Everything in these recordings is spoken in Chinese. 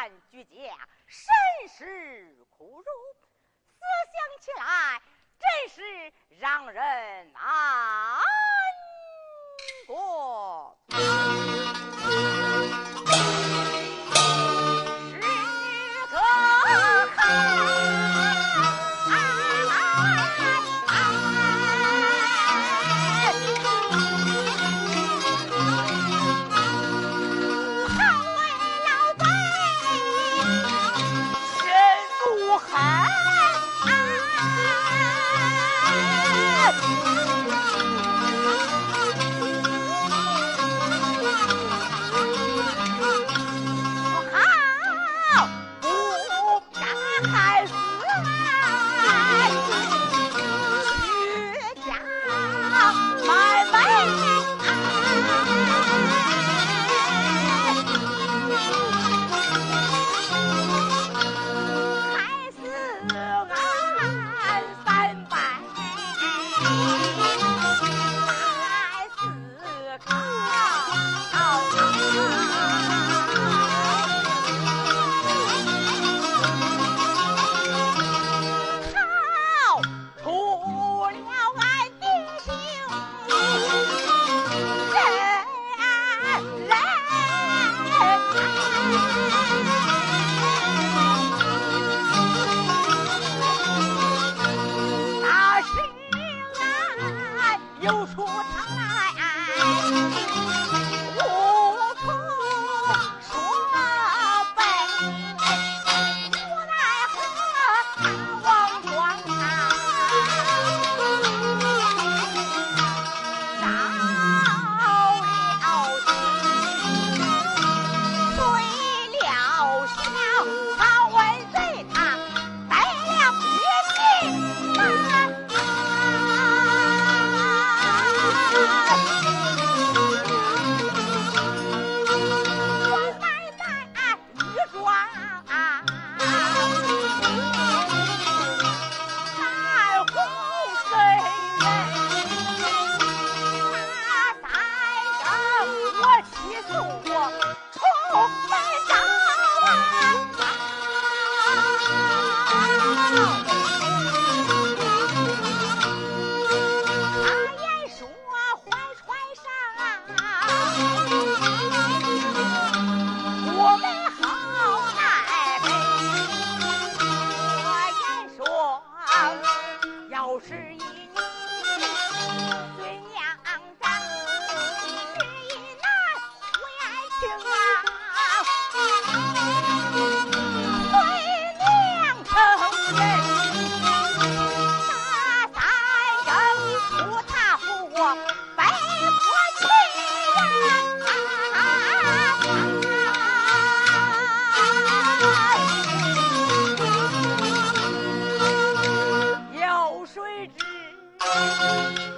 得俺居家审视苦辱。思想起来，真是让人难过。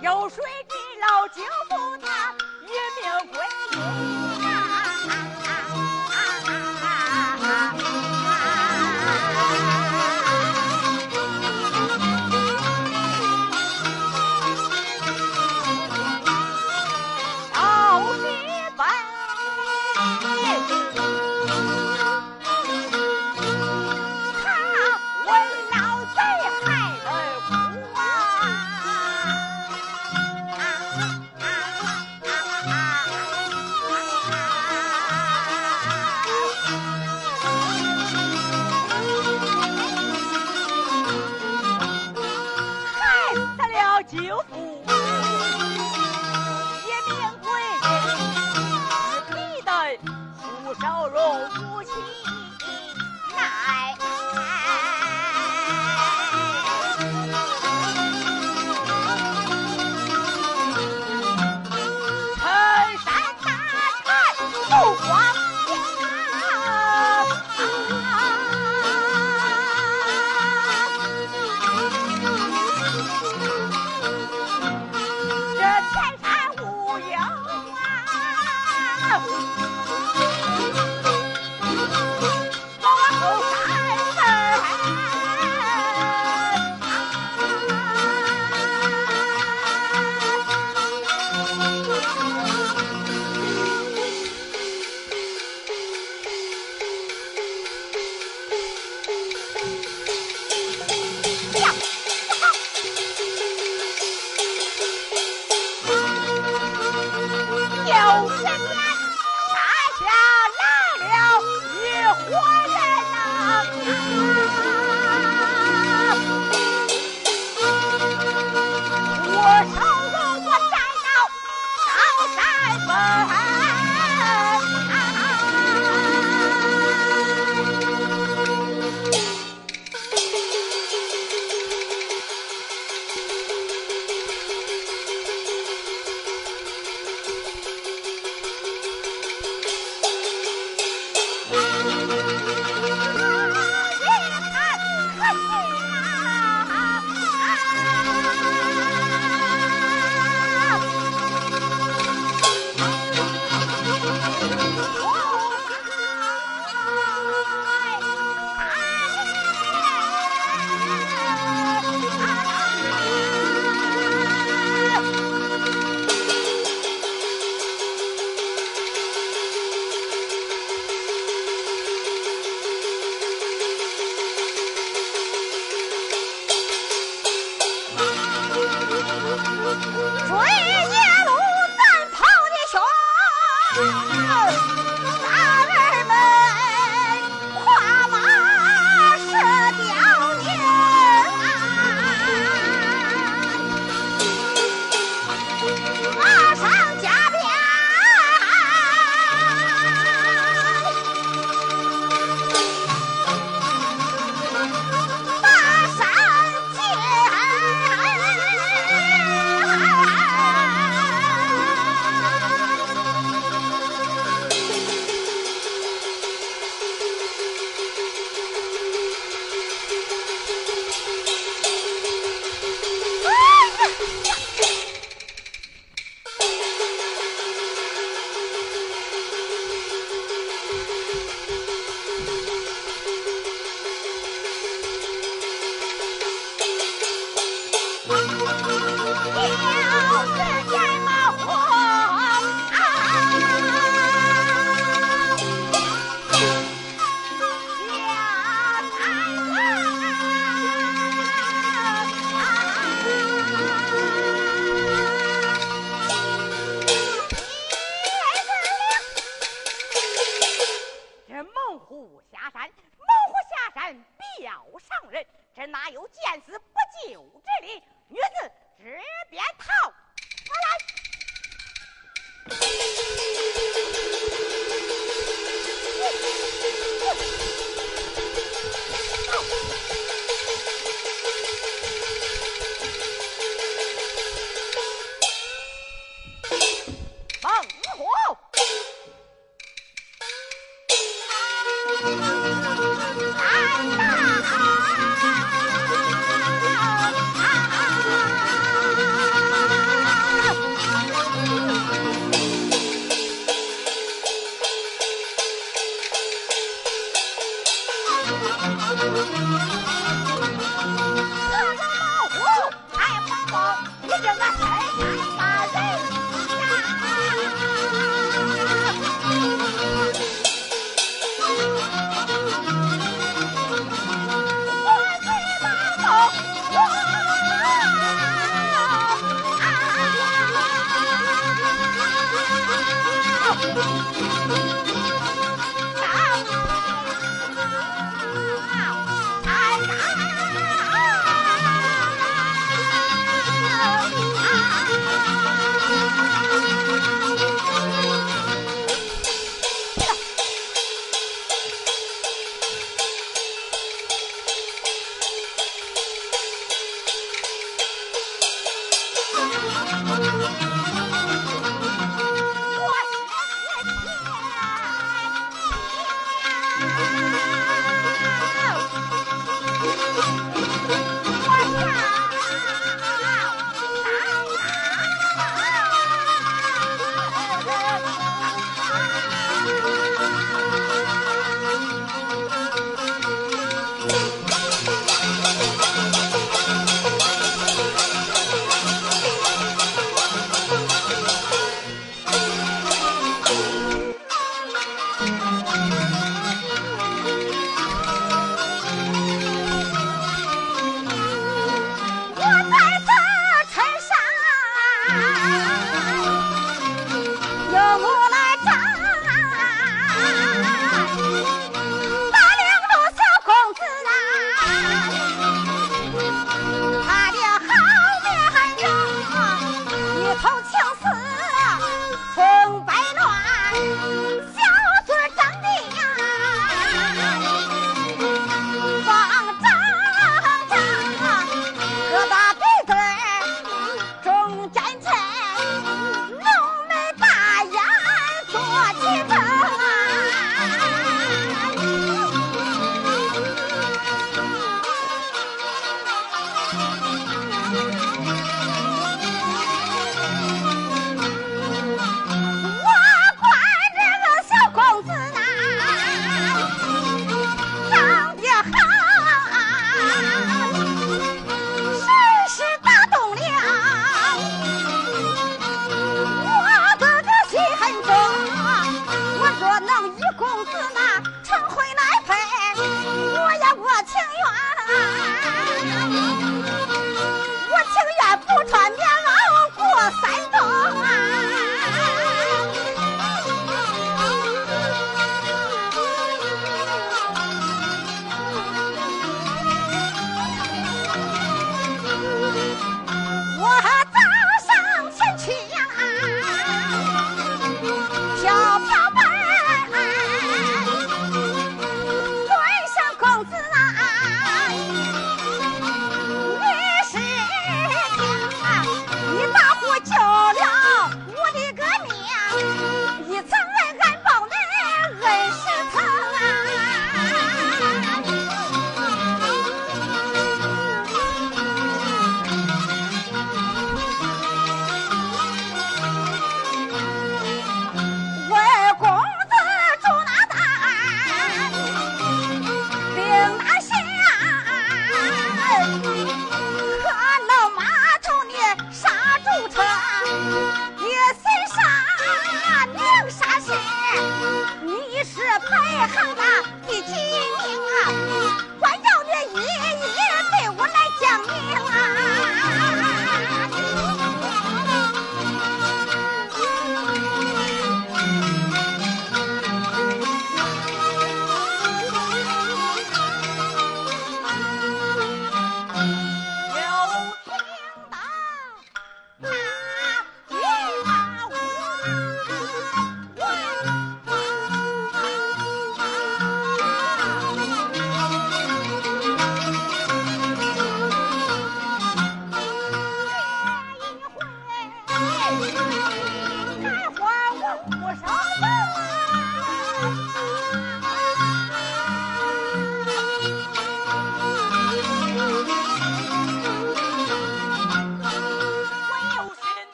有谁知老舅父他蛟龙。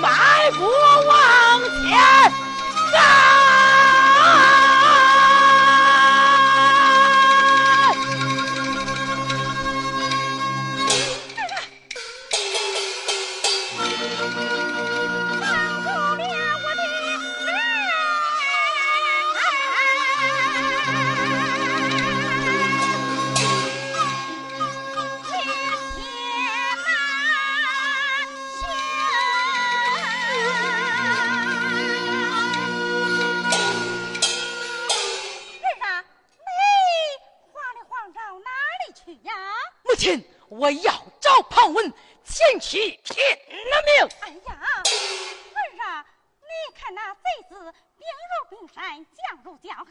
埋伏往前。贼子兵如冰山，将如江海。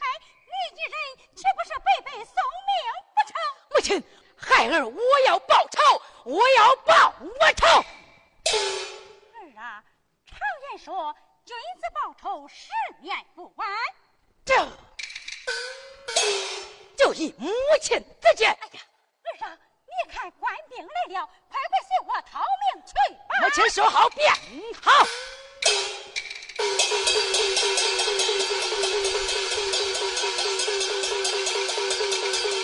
你一人岂不是白白送命不成？母亲孩儿，我要报仇，我要报我仇。儿啊，常言说，君子报仇，十年不晚。这就依母亲之见。哎呀，儿啊，你看官兵来了，快快随我逃命去吧。母亲说好便好。プレゼント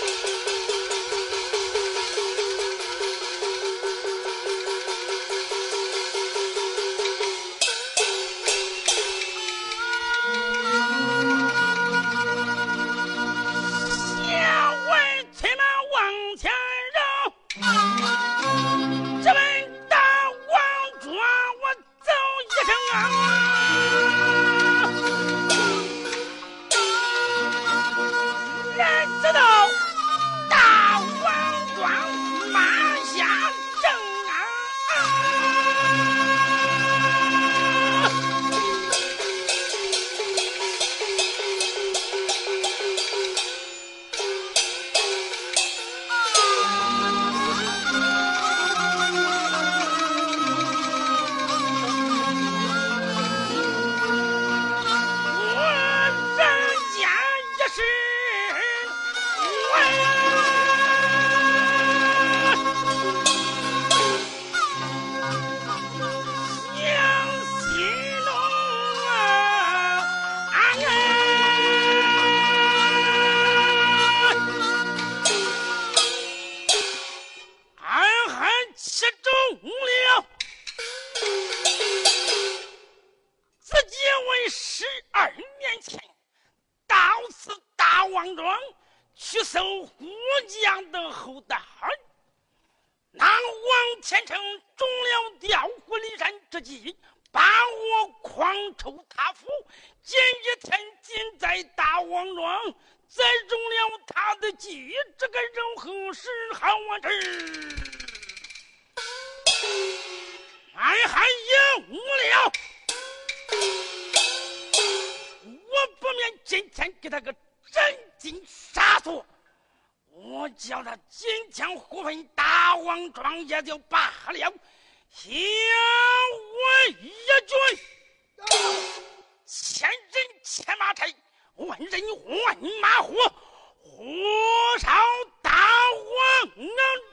今天给他个斩尽杀绝，我叫他今天胡奔大王庄也就罢了，行为一军，千人千马腿，万人万马虎，火烧大王庄。